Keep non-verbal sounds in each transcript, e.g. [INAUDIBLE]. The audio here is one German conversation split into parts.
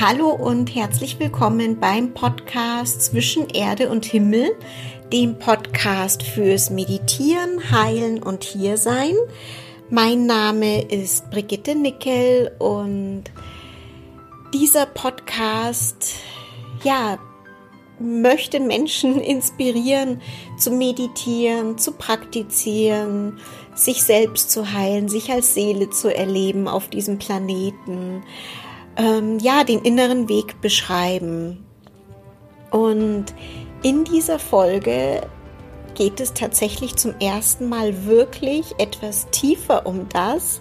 Hallo und herzlich willkommen beim Podcast Zwischen Erde und Himmel, dem Podcast fürs Meditieren, Heilen und Hiersein. Mein Name ist Brigitte Nickel und dieser Podcast, ja, möchte Menschen [LAUGHS] inspirieren, zu meditieren, zu praktizieren, sich selbst zu heilen, sich als Seele zu erleben auf diesem Planeten, ähm, ja, den inneren Weg beschreiben. Und in dieser Folge geht es tatsächlich zum ersten Mal wirklich etwas tiefer um das,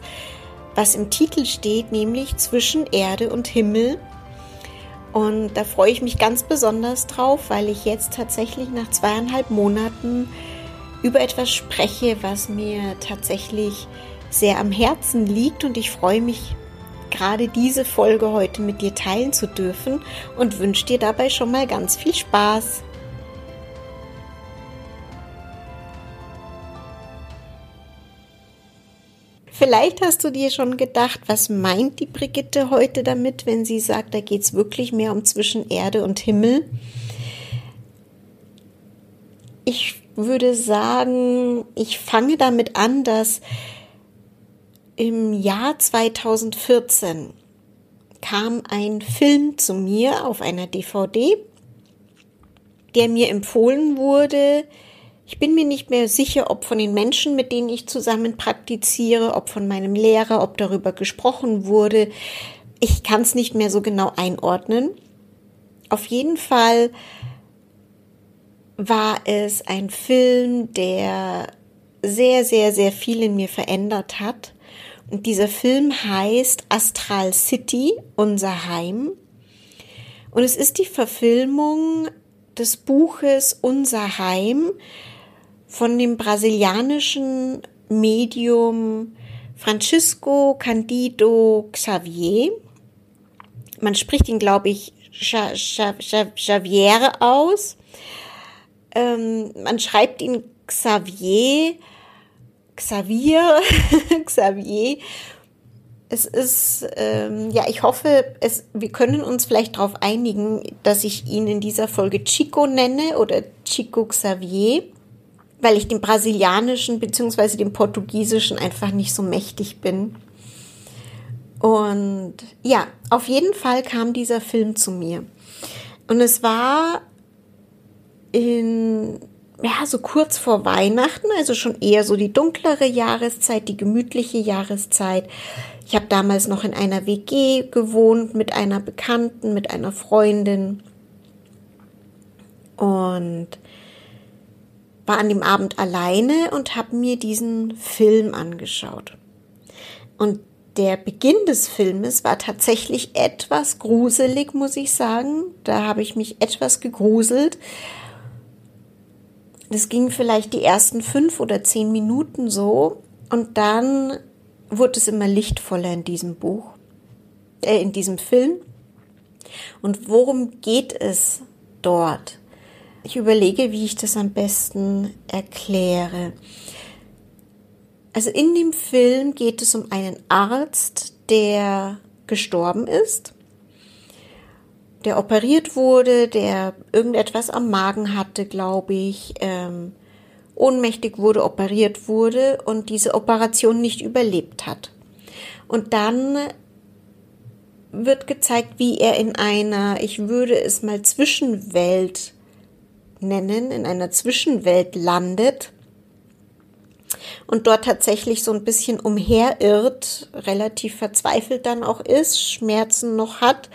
was im Titel steht, nämlich zwischen Erde und Himmel. Und da freue ich mich ganz besonders drauf, weil ich jetzt tatsächlich nach zweieinhalb Monaten über etwas spreche, was mir tatsächlich sehr am Herzen liegt. Und ich freue mich gerade diese Folge heute mit dir teilen zu dürfen und wünsche dir dabei schon mal ganz viel Spaß. Vielleicht hast du dir schon gedacht, was meint die Brigitte heute damit, wenn sie sagt, da geht es wirklich mehr um zwischen Erde und Himmel. Ich würde sagen, ich fange damit an, dass im Jahr 2014 kam ein Film zu mir auf einer DVD, der mir empfohlen wurde. Ich bin mir nicht mehr sicher, ob von den Menschen, mit denen ich zusammen praktiziere, ob von meinem Lehrer, ob darüber gesprochen wurde. Ich kann es nicht mehr so genau einordnen. Auf jeden Fall war es ein Film, der sehr, sehr, sehr viel in mir verändert hat und dieser Film heißt Astral City, unser Heim. Und es ist die Verfilmung des Buches Unser Heim von dem brasilianischen Medium Francisco Candido Xavier. Man spricht ihn, glaube ich, Xavier aus. Ähm, man schreibt ihn Xavier Xavier, [LAUGHS] Xavier. Es ist, ähm, ja, ich hoffe, es, wir können uns vielleicht darauf einigen, dass ich ihn in dieser Folge Chico nenne oder Chico Xavier, weil ich dem brasilianischen bzw. dem portugiesischen einfach nicht so mächtig bin. Und ja, auf jeden Fall kam dieser Film zu mir. Und es war in ja, so kurz vor Weihnachten, also schon eher so die dunklere Jahreszeit, die gemütliche Jahreszeit. Ich habe damals noch in einer WG gewohnt mit einer Bekannten, mit einer Freundin und war an dem Abend alleine und habe mir diesen Film angeschaut. Und der Beginn des Filmes war tatsächlich etwas gruselig, muss ich sagen. Da habe ich mich etwas gegruselt, das ging vielleicht die ersten fünf oder zehn Minuten so und dann wurde es immer lichtvoller in diesem Buch, äh, in diesem Film. Und worum geht es dort? Ich überlege, wie ich das am besten erkläre. Also in dem Film geht es um einen Arzt, der gestorben ist der operiert wurde, der irgendetwas am Magen hatte, glaube ich, ähm, ohnmächtig wurde, operiert wurde und diese Operation nicht überlebt hat. Und dann wird gezeigt, wie er in einer, ich würde es mal Zwischenwelt nennen, in einer Zwischenwelt landet und dort tatsächlich so ein bisschen umherirrt, relativ verzweifelt dann auch ist, Schmerzen noch hat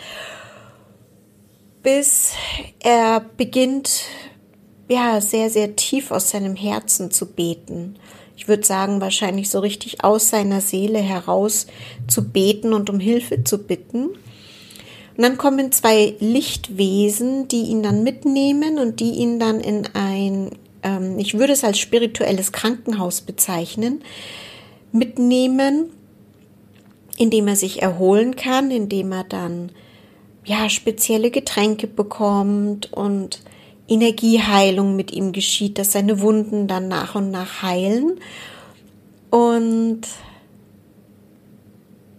bis er beginnt, ja, sehr, sehr tief aus seinem Herzen zu beten. Ich würde sagen, wahrscheinlich so richtig aus seiner Seele heraus zu beten und um Hilfe zu bitten. Und dann kommen zwei Lichtwesen, die ihn dann mitnehmen und die ihn dann in ein, ähm, ich würde es als spirituelles Krankenhaus bezeichnen, mitnehmen, indem er sich erholen kann, indem er dann ja, spezielle Getränke bekommt und Energieheilung mit ihm geschieht, dass seine Wunden dann nach und nach heilen. Und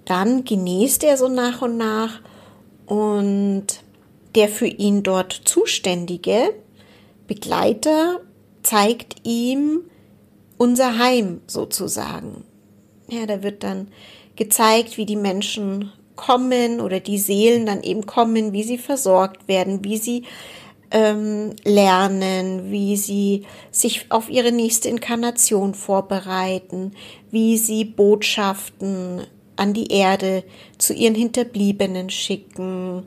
dann genießt er so nach und nach Und der für ihn dort zuständige Begleiter zeigt ihm unser Heim sozusagen. Ja, da wird dann gezeigt, wie die Menschen kommen oder die Seelen dann eben kommen, wie sie versorgt werden, wie sie ähm, lernen, wie sie sich auf ihre nächste Inkarnation vorbereiten, wie sie Botschaften an die Erde zu ihren Hinterbliebenen schicken,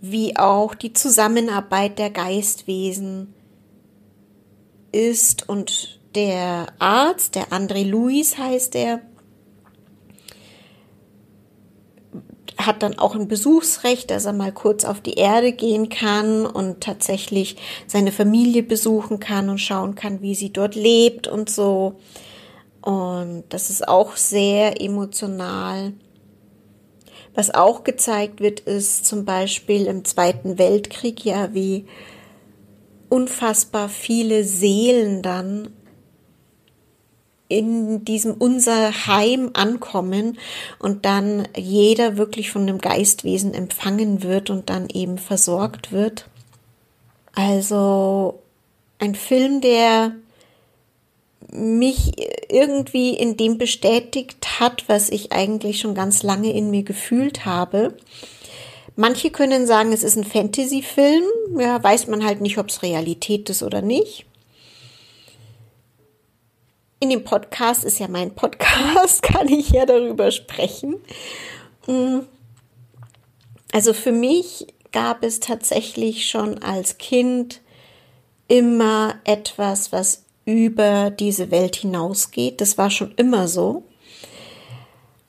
wie auch die Zusammenarbeit der Geistwesen ist. Und der Arzt, der André Louis heißt er, hat dann auch ein Besuchsrecht, dass er mal kurz auf die Erde gehen kann und tatsächlich seine Familie besuchen kann und schauen kann, wie sie dort lebt und so. Und das ist auch sehr emotional. Was auch gezeigt wird, ist zum Beispiel im Zweiten Weltkrieg ja, wie unfassbar viele Seelen dann in diesem unser Heim ankommen und dann jeder wirklich von einem Geistwesen empfangen wird und dann eben versorgt wird. Also ein Film, der mich irgendwie in dem bestätigt hat, was ich eigentlich schon ganz lange in mir gefühlt habe. Manche können sagen, es ist ein Fantasy-Film. Ja, weiß man halt nicht, ob es Realität ist oder nicht in dem Podcast ist ja mein Podcast, [LAUGHS] kann ich ja darüber sprechen. Mm. Also für mich gab es tatsächlich schon als Kind immer etwas, was über diese Welt hinausgeht. Das war schon immer so.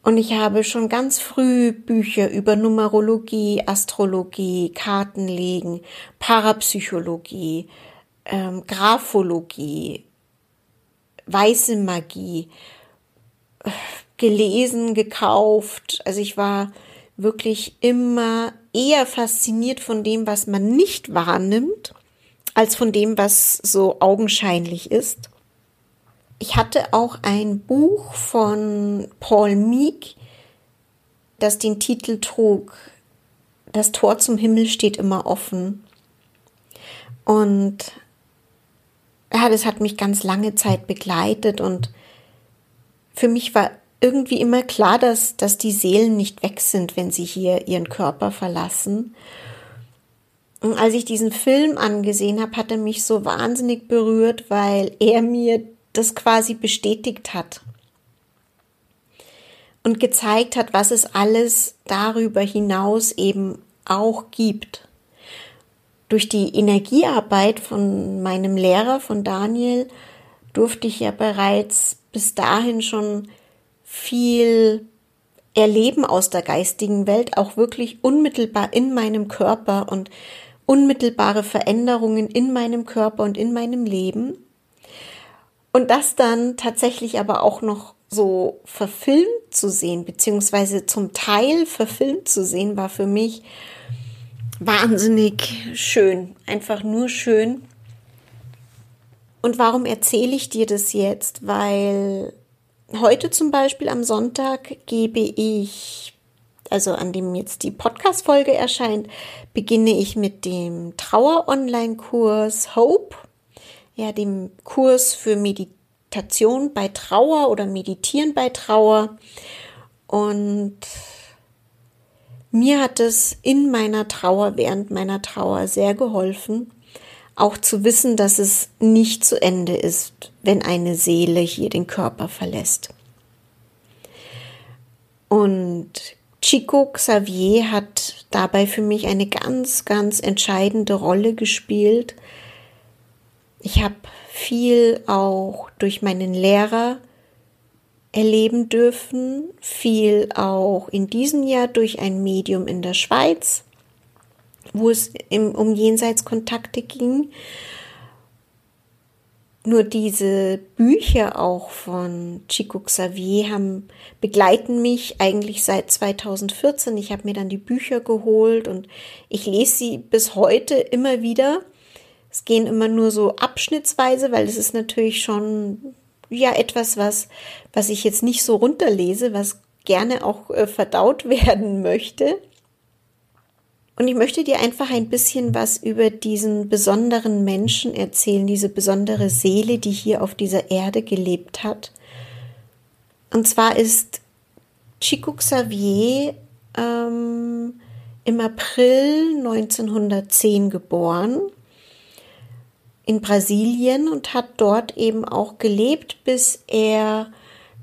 Und ich habe schon ganz früh Bücher über Numerologie, Astrologie, Kartenlegen, Parapsychologie, ähm, Graphologie, weiße Magie gelesen, gekauft. Also ich war wirklich immer eher fasziniert von dem, was man nicht wahrnimmt, als von dem, was so augenscheinlich ist. Ich hatte auch ein Buch von Paul Meek, das den Titel trug, Das Tor zum Himmel steht immer offen. Und ja, das hat mich ganz lange Zeit begleitet und für mich war irgendwie immer klar, dass, dass die Seelen nicht weg sind, wenn sie hier ihren Körper verlassen. Und als ich diesen Film angesehen habe, hat er mich so wahnsinnig berührt, weil er mir das quasi bestätigt hat und gezeigt hat, was es alles darüber hinaus eben auch gibt durch die Energiearbeit von meinem Lehrer, von Daniel, durfte ich ja bereits bis dahin schon viel erleben aus der geistigen Welt, auch wirklich unmittelbar in meinem Körper und unmittelbare Veränderungen in meinem Körper und in meinem Leben. Und das dann tatsächlich aber auch noch so verfilmt zu sehen, beziehungsweise zum Teil verfilmt zu sehen, war für mich wahnsinnig schön, einfach nur schön. Und warum erzähle ich dir das jetzt? Weil heute zum Beispiel am Sonntag gebe ich, also an dem jetzt die Podcast-Folge erscheint, beginne ich mit dem Trauer-Online-Kurs Hope, ja, dem Kurs für Meditation bei Trauer oder Meditieren bei Trauer. Und mir hat es in meiner Trauer, während meiner Trauer sehr geholfen, auch zu wissen, dass es nicht zu Ende ist, wenn eine Seele hier den Körper verlässt. Und Chico Xavier hat dabei für mich eine ganz, ganz entscheidende Rolle gespielt. Ich habe viel auch durch meinen Lehrer erleben dürfen, viel auch in diesem Jahr durch ein Medium in der Schweiz, wo es im, um Jenseitskontakte ging. Nur diese Bücher auch von Chico Xavier haben, begleiten mich eigentlich seit 2014. Ich habe mir dann die Bücher geholt und ich lese sie bis heute immer wieder. Es gehen immer nur so abschnittsweise, weil es ist natürlich schon ja etwas, was, was ich jetzt nicht so runterlese, was gerne auch äh, verdaut [LAUGHS] werden möchte. Und ich möchte dir einfach ein bisschen was über diesen besonderen Menschen erzählen, diese besondere Seele, die hier auf dieser Erde gelebt hat. Und zwar ist Chico Xavier ähm, im April 1910 geboren in Brasilien und hat dort eben auch gelebt, bis er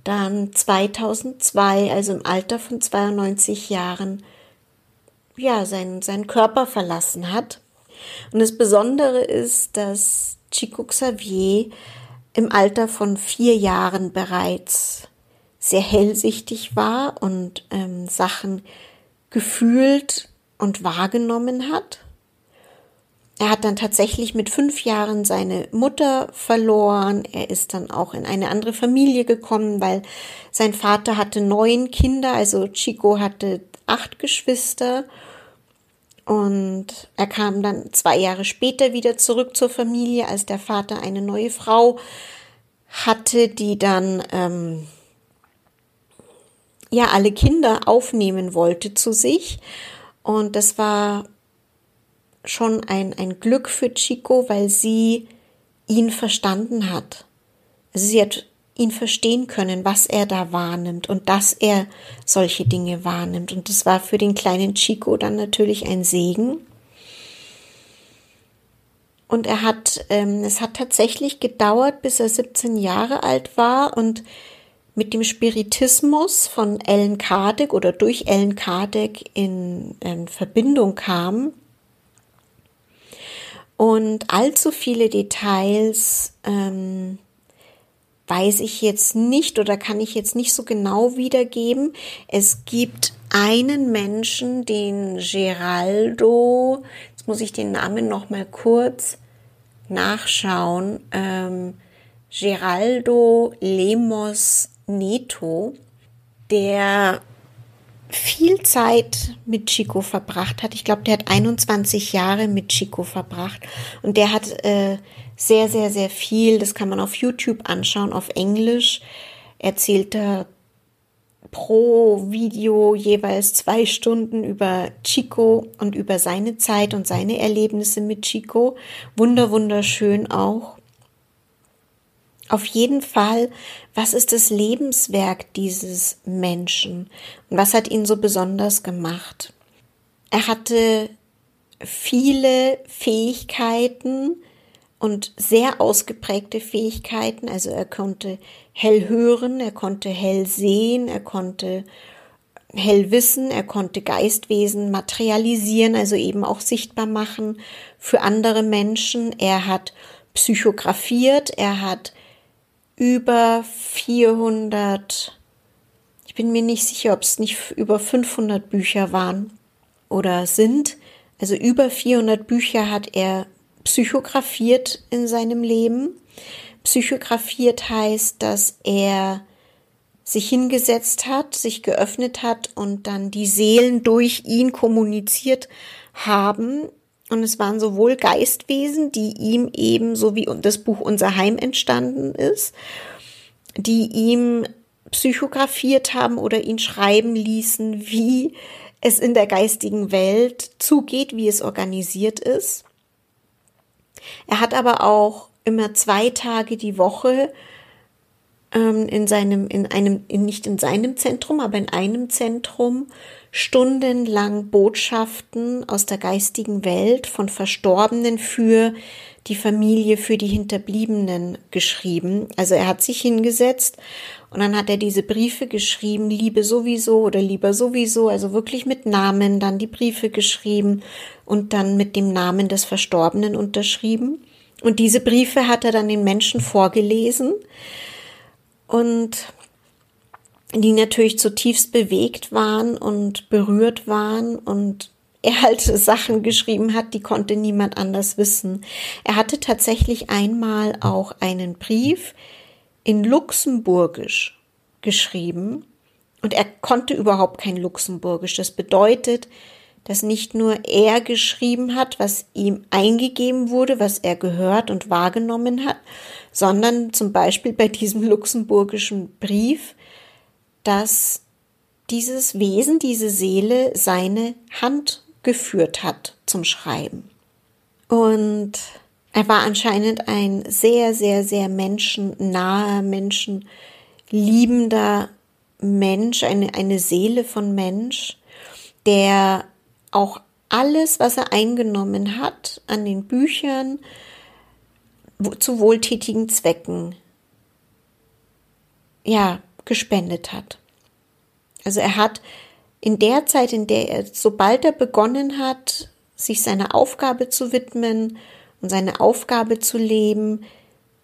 dann 2002, also im Alter von 92 Jahren, ja, seinen, seinen Körper verlassen hat. Und das Besondere ist, dass Chico Xavier im Alter von vier Jahren bereits sehr hellsichtig war und ähm, Sachen gefühlt und wahrgenommen hat. Er hat dann tatsächlich mit fünf Jahren seine Mutter verloren. Er ist dann auch in eine andere Familie gekommen, weil sein Vater hatte neun Kinder, also Chico hatte acht Geschwister. Und er kam dann zwei Jahre später wieder zurück zur Familie, als der Vater eine neue Frau hatte, die dann ähm, ja alle Kinder aufnehmen wollte zu sich. Und das war schon ein, ein Glück für Chico, weil sie ihn verstanden hat. Also sie hat ihn verstehen können, was er da wahrnimmt und dass er solche Dinge wahrnimmt. Und das war für den kleinen Chico dann natürlich ein Segen. Und er hat, ähm, es hat tatsächlich gedauert, bis er 17 Jahre alt war und mit dem Spiritismus von Ellen Kardec oder durch Ellen Kardec in, in Verbindung kam. Und allzu viele Details ähm, weiß ich jetzt nicht oder kann ich jetzt nicht so genau wiedergeben. Es gibt einen Menschen, den Geraldo, jetzt muss ich den Namen noch mal kurz nachschauen, ähm, Geraldo Lemos Neto, der viel Zeit mit Chico verbracht hat. Ich glaube, der hat 21 Jahre mit Chico verbracht und der hat äh, sehr, sehr, sehr viel, das kann man auf YouTube anschauen, auf Englisch, erzählt er pro Video jeweils zwei Stunden über Chico und über seine Zeit und seine Erlebnisse mit Chico. Wunder, wunderschön auch. Auf jeden Fall, was ist das Lebenswerk dieses Menschen und was hat ihn so besonders gemacht? Er hatte viele Fähigkeiten und sehr ausgeprägte Fähigkeiten. Also er konnte hell hören, er konnte hell sehen, er konnte hell wissen, er konnte Geistwesen materialisieren, also eben auch sichtbar machen für andere Menschen. Er hat psychografiert, er hat über 400, ich bin mir nicht sicher, ob es nicht über 500 Bücher waren oder sind. Also über 400 Bücher hat er psychografiert in seinem Leben. Psychografiert heißt, dass er sich hingesetzt hat, sich geöffnet hat und dann die Seelen durch ihn kommuniziert haben und es waren sowohl Geistwesen, die ihm eben, so wie das Buch Unser Heim entstanden ist, die ihm psychografiert haben oder ihn schreiben ließen, wie es in der geistigen Welt zugeht, wie es organisiert ist. Er hat aber auch immer zwei Tage die Woche ähm, in seinem, in einem, in, nicht in seinem Zentrum, aber in einem Zentrum stundenlang Botschaften aus der geistigen Welt von Verstorbenen für die Familie, für die Hinterbliebenen geschrieben. Also er hat sich hingesetzt und dann hat er diese Briefe geschrieben, Liebe sowieso oder lieber sowieso, also wirklich mit Namen, dann die Briefe geschrieben und dann mit dem Namen des Verstorbenen unterschrieben. Und diese Briefe hat er dann den Menschen vorgelesen und die natürlich zutiefst bewegt waren und berührt waren und er halt [LAUGHS] Sachen geschrieben hat, die konnte niemand anders wissen. Er hatte tatsächlich einmal auch einen Brief in Luxemburgisch geschrieben und er konnte überhaupt kein Luxemburgisch. Das bedeutet, dass nicht nur er geschrieben hat, was ihm eingegeben wurde, was er gehört und wahrgenommen hat, sondern zum Beispiel bei diesem luxemburgischen Brief dass dieses Wesen, diese Seele seine Hand geführt hat zum Schreiben. Und er war anscheinend ein sehr, sehr, sehr menschennaher, menschenliebender Mensch, eine, eine Seele von Mensch, der auch alles, was er eingenommen hat an den Büchern, zu wohltätigen Zwecken, ja, gespendet hat. Also er hat in der Zeit, in der er, sobald er begonnen hat, sich seiner Aufgabe zu widmen und seine Aufgabe zu leben,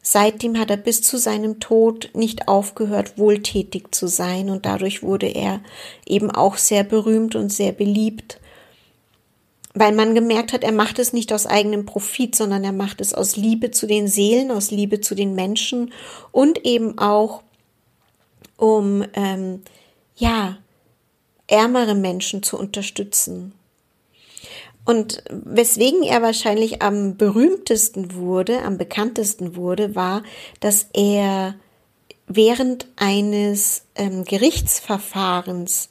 seitdem hat er bis zu seinem Tod nicht aufgehört, wohltätig zu sein und dadurch wurde er eben auch sehr berühmt und sehr beliebt, weil man gemerkt hat, er macht es nicht aus eigenem Profit, sondern er macht es aus Liebe zu den Seelen, aus Liebe zu den Menschen und eben auch um ähm, ja ärmere Menschen zu unterstützen. Und weswegen er wahrscheinlich am berühmtesten wurde, am bekanntesten wurde, war, dass er während eines ähm, Gerichtsverfahrens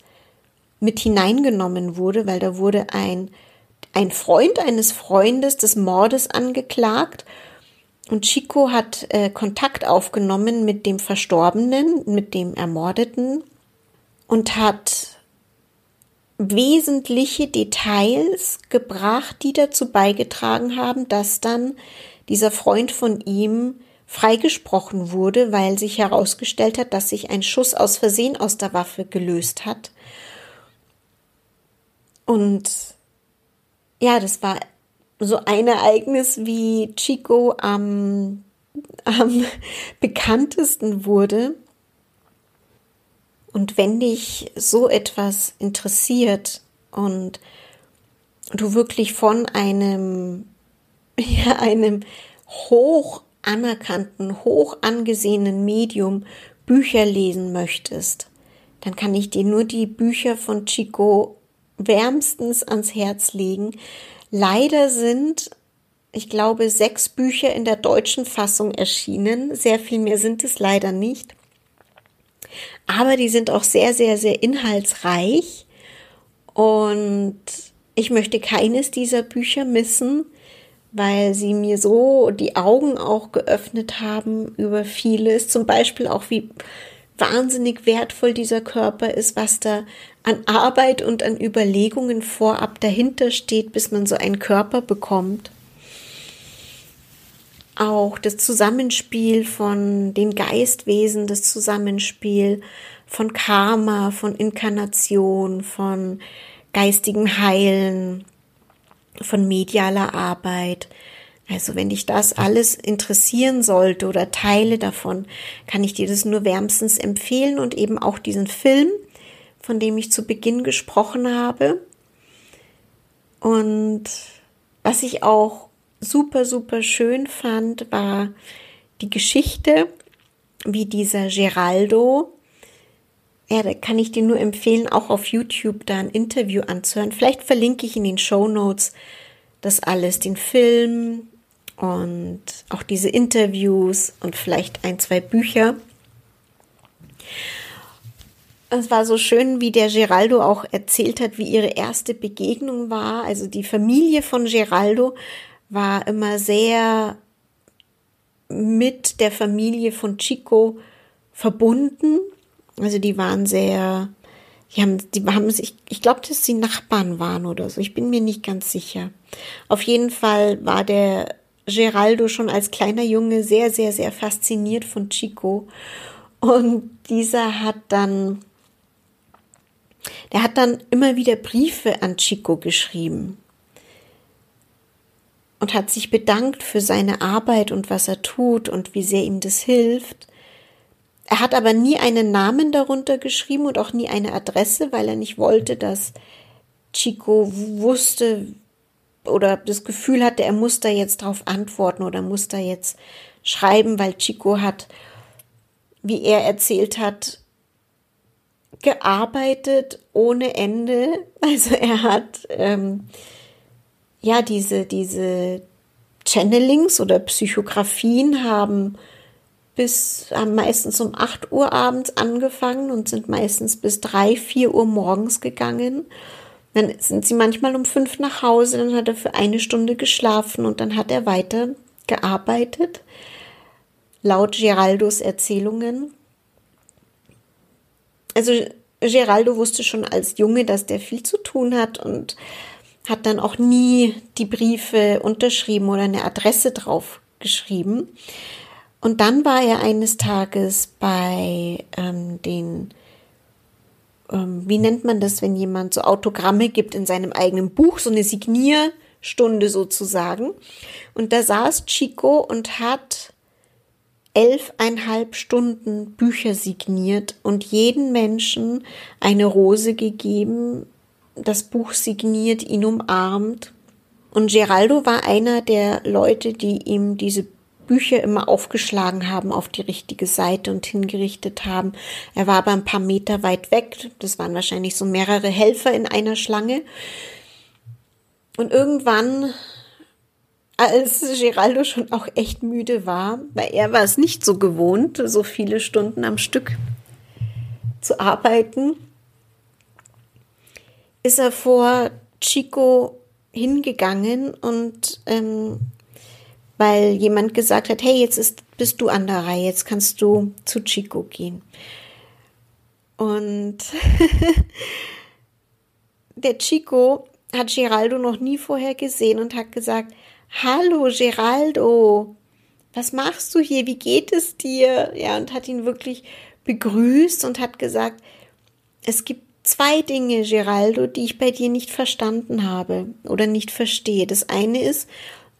mit hineingenommen wurde, weil da wurde ein, ein Freund eines Freundes des Mordes angeklagt und Chico hat äh, Kontakt aufgenommen mit dem Verstorbenen, mit dem Ermordeten und hat wesentliche Details gebracht, die dazu beigetragen haben, dass dann dieser Freund von ihm freigesprochen wurde, weil sich herausgestellt hat, dass sich ein Schuss aus Versehen aus der Waffe gelöst hat. Und ja, das war so ein Ereignis, wie Chico am, am [LAUGHS] bekanntesten wurde. Und wenn dich so etwas interessiert und du wirklich von einem, [LAUGHS] ja, einem hoch anerkannten, hoch angesehenen Medium Bücher lesen möchtest, dann kann ich dir nur die Bücher von Chico wärmstens ans Herz legen. Leider sind, ich glaube, sechs Bücher in der deutschen Fassung erschienen. Sehr viel mehr sind es leider nicht aber die sind auch sehr, sehr, sehr inhaltsreich und ich möchte keines dieser Bücher missen, weil sie mir so die Augen auch geöffnet haben über vieles, zum Beispiel auch wie wahnsinnig wertvoll dieser Körper ist, was da an Arbeit und an Überlegungen vorab dahinter steht, bis man so einen Körper bekommt auch das Zusammenspiel von den Geistwesen, das Zusammenspiel von Karma, von Inkarnation, von geistigem Heilen, von medialer Arbeit. Also wenn dich das alles interessieren sollte oder Teile davon, kann ich dir das nur wärmstens empfehlen und eben auch diesen Film, von dem ich zu Beginn gesprochen habe. Und was ich auch super, super schön fand, war die Geschichte, wie dieser Geraldo, ja, da kann ich dir nur empfehlen, auch auf YouTube da ein Interview anzuhören. Vielleicht verlinke ich in den Show Notes das alles, den Film und auch diese Interviews und vielleicht ein, zwei Bücher. Es war so schön, wie der Geraldo auch erzählt hat, wie ihre erste Begegnung war. Also die Familie von Geraldo war immer sehr mit der Familie von Chico verbunden. Also die waren sehr, die haben, die haben sich, ich glaube, dass sie Nachbarn waren oder so. Ich bin mir nicht ganz sicher. Auf jeden Fall war der Geraldo schon als kleiner Junge sehr, sehr, sehr fasziniert von Chico. Und dieser hat dann, der hat dann immer wieder Briefe an Chico geschrieben und hat sich bedankt für seine Arbeit und was er tut und wie sehr ihm das hilft. Er hat aber nie einen Namen darunter geschrieben und auch nie eine Adresse, weil er nicht wollte, dass Chico wusste oder das Gefühl hatte, er muss da jetzt drauf antworten oder muss da jetzt schreiben, weil Chico hat, wie er erzählt hat, gearbeitet ohne Ende. [LAUGHS] Also er hat ähm, ja, diese, diese Channelings oder Psychografien haben bis, haben meistens um 8 Uhr abends angefangen und sind meistens bis 3, 4 Uhr morgens gegangen. Dann sind sie manchmal um fünf nach Hause, dann hat er für eine Stunde geschlafen und dann hat er weiter gearbeitet. Laut Geraldos Erzählungen. Also Geraldo wusste schon als Junge, dass der viel zu tun hat und hat dann auch nie die Briefe unterschrieben oder eine Adresse drauf geschrieben. Und dann war er eines Tages bei ähm, den, ähm, wie nennt man das, wenn jemand so Autogramme gibt in seinem eigenen Buch, so eine Signierstunde sozusagen. Und da saß Chico und hat elfeinhalb Stunden Bücher signiert und jeden Menschen eine Rose gegeben, das Buch signiert, ihn umarmt. Und Geraldo war einer der Leute, die ihm diese Bücher immer aufgeschlagen haben auf die richtige Seite und hingerichtet haben. Er war aber ein paar Meter weit weg. Das waren wahrscheinlich so mehrere Helfer in einer Schlange. Und irgendwann, als Geraldo schon auch echt müde war, weil er war es nicht so gewohnt, so viele Stunden am Stück zu arbeiten, ist er vor Chico hingegangen und ähm, weil jemand gesagt hat, hey, jetzt ist, bist du an der Reihe, jetzt kannst du zu Chico gehen. Und [LAUGHS] der Chico hat Geraldo noch nie vorher gesehen und hat gesagt, Hallo Geraldo, was machst du hier? Wie geht es dir? Ja, und hat ihn wirklich begrüßt und hat gesagt, es gibt zwei Dinge, Geraldo, die ich bei dir nicht verstanden habe oder nicht verstehe. Das eine ist,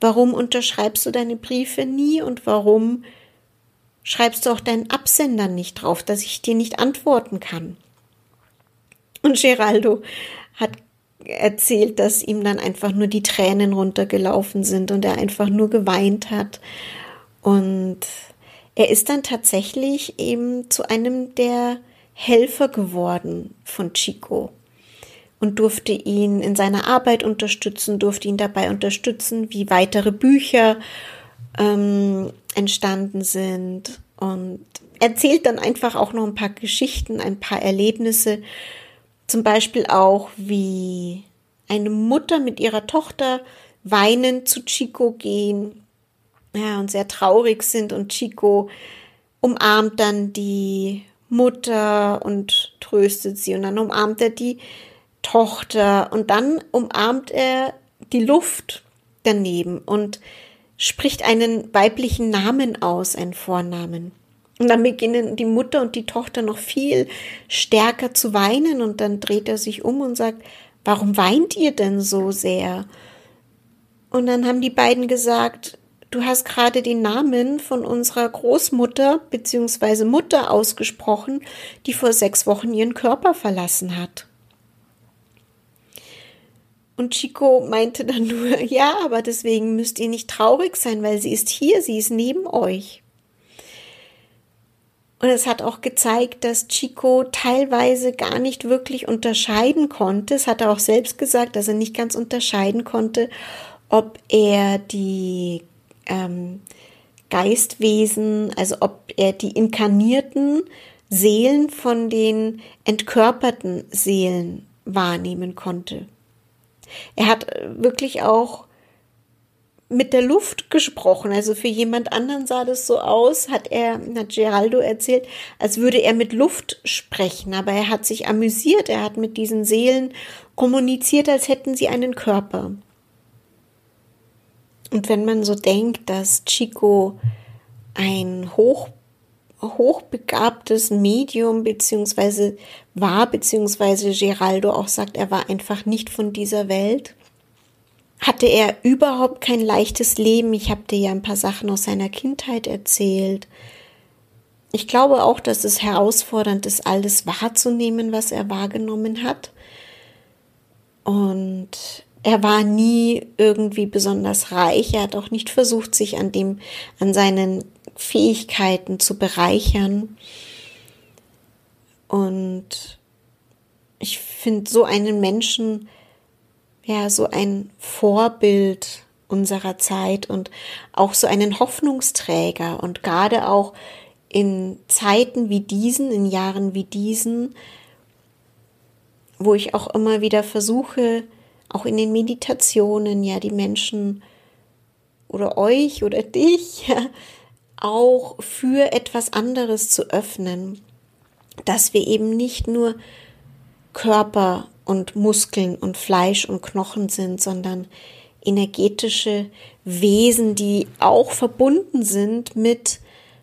Warum unterschreibst du deine Briefe nie und warum schreibst du auch deinen Absendern nicht drauf, dass ich dir nicht antworten kann? Und Geraldo hat erzählt, dass ihm dann einfach nur die Tränen runtergelaufen sind und er einfach nur geweint hat. Und er ist dann tatsächlich eben zu einem der Helfer geworden von Chico und durfte ihn in seiner Arbeit unterstützen, durfte ihn dabei unterstützen, wie weitere Bücher ähm, entstanden sind und erzählt dann einfach auch noch ein paar Geschichten, ein paar Erlebnisse, zum Beispiel auch, wie eine Mutter mit ihrer Tochter weinend zu Chico gehen, ja, und sehr traurig sind und Chico umarmt dann die Mutter und tröstet sie und dann umarmt er die Tochter und dann umarmt er die Luft daneben und spricht einen weiblichen Namen aus, einen Vornamen. Und dann beginnen die Mutter und die Tochter noch viel stärker zu weinen und dann dreht er sich um und sagt, warum weint ihr denn so sehr? Und dann haben die beiden gesagt, du hast gerade den Namen von unserer Großmutter bzw. Mutter ausgesprochen, die vor sechs Wochen ihren Körper verlassen hat. Und Chico meinte dann nur, [LAUGHS] ja, aber deswegen müsst ihr nicht traurig sein, weil sie ist hier, sie ist neben euch. Und es hat auch gezeigt, dass Chico teilweise gar nicht wirklich unterscheiden konnte. Es hat er auch selbst gesagt, dass er nicht ganz unterscheiden konnte, ob er die ähm, Geistwesen, also ob er die inkarnierten Seelen von den entkörperten Seelen wahrnehmen konnte. Er hat äh, wirklich auch mit der Luft gesprochen. Also für jemand anderen sah das so aus, hat er, hat Geraldo erzählt, als würde er mit Luft sprechen. Aber er hat sich amüsiert. Er hat mit diesen Seelen kommuniziert, als hätten sie einen Körper. Und wenn man so denkt, dass Chico ein hoch hochbegabtes Medium beziehungsweise war, beziehungsweise Geraldo auch sagt, er war einfach nicht von dieser Welt. Hatte er überhaupt kein leichtes Leben. Ich habe dir ja ein paar Sachen aus seiner Kindheit erzählt. Ich glaube auch, dass es herausfordernd ist, alles wahrzunehmen, was er wahrgenommen hat. Und er war nie irgendwie besonders reich. Er hat auch nicht versucht, sich an dem, an seinen Fähigkeiten zu bereichern. Und ich finde so einen Menschen, ja, so ein Vorbild unserer Zeit und auch so einen Hoffnungsträger. Und gerade auch in Zeiten wie diesen, in Jahren wie diesen, wo ich auch immer wieder versuche, auch in den Meditationen, ja, die Menschen oder euch oder [LAUGHS] dich ja, auch für etwas anderes zu öffnen, dass wir eben nicht nur Körper und Muskeln und Fleisch und Knochen sind, sondern energetische Wesen, die auch verbunden sind mit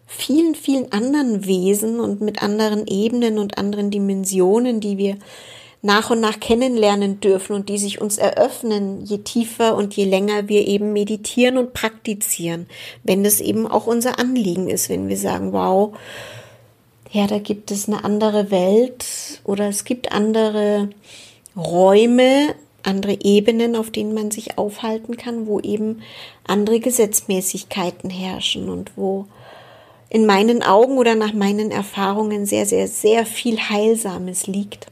vielen, vielen anderen Wesen und mit anderen Ebenen und anderen Dimensionen, die wir nach und nach kennenlernen dürfen und die sich uns eröffnen, je tiefer und je länger wir eben meditieren und praktizieren, wenn das eben auch unser Anliegen ist, wenn wir sagen, wow, ja, da gibt es eine andere Welt oder es gibt andere Räume, andere Ebenen, auf denen man sich aufhalten kann, wo eben andere Gesetzmäßigkeiten herrschen und wo in meinen Augen oder nach meinen Erfahrungen sehr, sehr, sehr viel Heilsames liegt.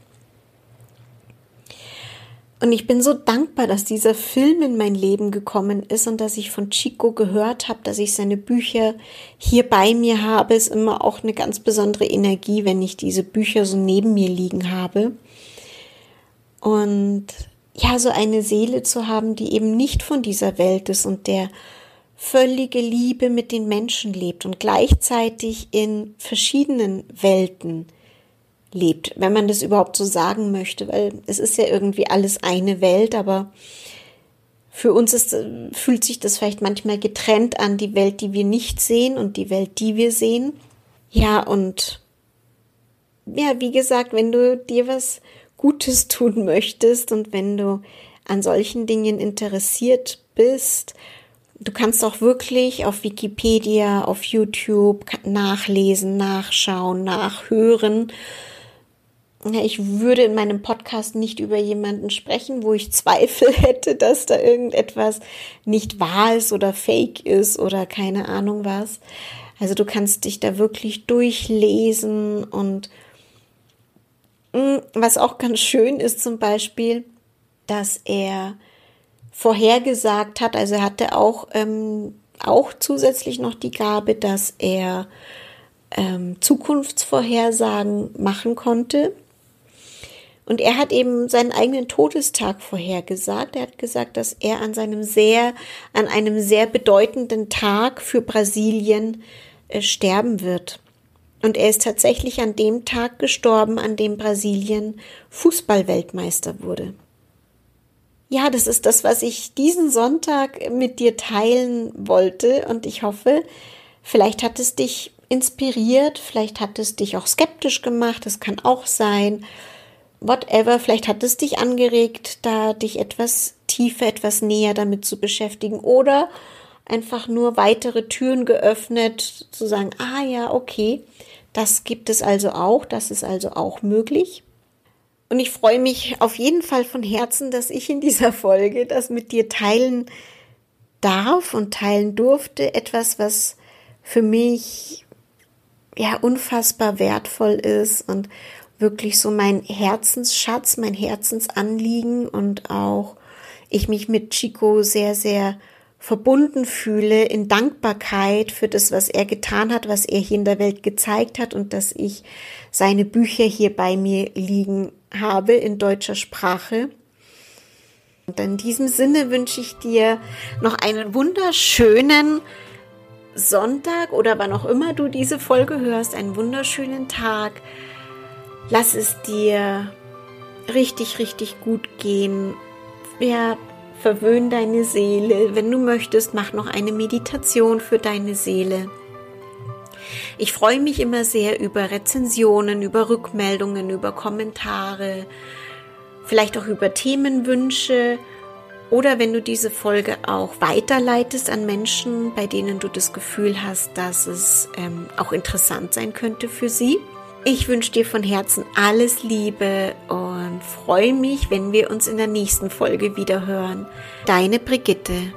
Und ich bin so dankbar, dass dieser Film in mein Leben gekommen ist und dass ich von Chico gehört habe, dass ich seine Bücher hier bei mir habe. Ist immer auch eine ganz besondere Energie, wenn ich diese Bücher so neben mir liegen habe. Und ja, so eine Seele zu haben, die eben nicht von dieser Welt ist und der völlige Liebe mit den Menschen lebt und gleichzeitig in verschiedenen Welten lebt, wenn man das überhaupt so sagen möchte, weil es ist ja irgendwie alles eine Welt, aber für uns ist, fühlt sich das vielleicht manchmal getrennt an, die Welt, die wir nicht sehen und die Welt, die wir sehen. Ja, und ja, wie gesagt, wenn du dir was Gutes tun möchtest und wenn du an solchen Dingen interessiert bist, du kannst auch wirklich auf Wikipedia, auf YouTube nachlesen, nachschauen, nachhören ich würde in meinem Podcast nicht über jemanden sprechen, wo ich [LAUGHS] Zweifel hätte, dass da irgendetwas nicht wahr ist oder fake ist oder keine Ahnung was. Also du kannst dich da wirklich durchlesen und was auch ganz schön ist zum Beispiel, dass er vorhergesagt hat, also er hatte auch, ähm, auch zusätzlich noch die Gabe, dass er ähm, Zukunftsvorhersagen machen konnte. Und er hat eben seinen eigenen Todestag vorhergesagt. Er hat gesagt, dass er an seinem sehr, an einem sehr bedeutenden Tag für Brasilien äh, sterben wird. Und er ist tatsächlich an dem Tag gestorben, an dem Brasilien Fußballweltmeister wurde. Ja, das ist das, was ich diesen Sonntag mit dir teilen wollte. Und ich hoffe, vielleicht hat es dich inspiriert, vielleicht hat es dich auch skeptisch gemacht. Das kann auch sein whatever, vielleicht hat es dich angeregt, da dich etwas tiefer, etwas näher damit zu beschäftigen oder einfach nur weitere Türen geöffnet, zu sagen, ah ja, okay, das gibt es also auch, das ist also auch möglich. Und ich freue mich auf jeden Fall von Herzen, dass ich in dieser Folge das mit dir teilen darf und teilen durfte. Etwas, was für mich ja unfassbar wertvoll ist und wirklich so mein Herzensschatz, mein Herzensanliegen und auch ich mich mit Chico sehr, sehr verbunden fühle in Dankbarkeit für das, was er getan hat, was er hier in der Welt gezeigt hat und dass ich seine Bücher hier bei mir liegen habe in deutscher Sprache. Und in diesem Sinne wünsche ich dir noch einen wunderschönen Sonntag oder wann auch immer du diese Folge hörst, einen wunderschönen Tag. Lass es dir richtig, richtig gut gehen. Ja, verwöhn deine Seele. Wenn du möchtest, mach noch eine Meditation für deine Seele. Ich freue mich immer sehr über Rezensionen, über Rückmeldungen, über Kommentare, vielleicht auch über Themenwünsche oder wenn du diese Folge auch weiterleitest an Menschen, bei denen du das Gefühl hast, dass es ähm, auch interessant sein könnte für sie. Ich wünsche dir von Herzen alles Liebe und freue mich, wenn wir uns in der nächsten Folge wieder hören. Deine Brigitte.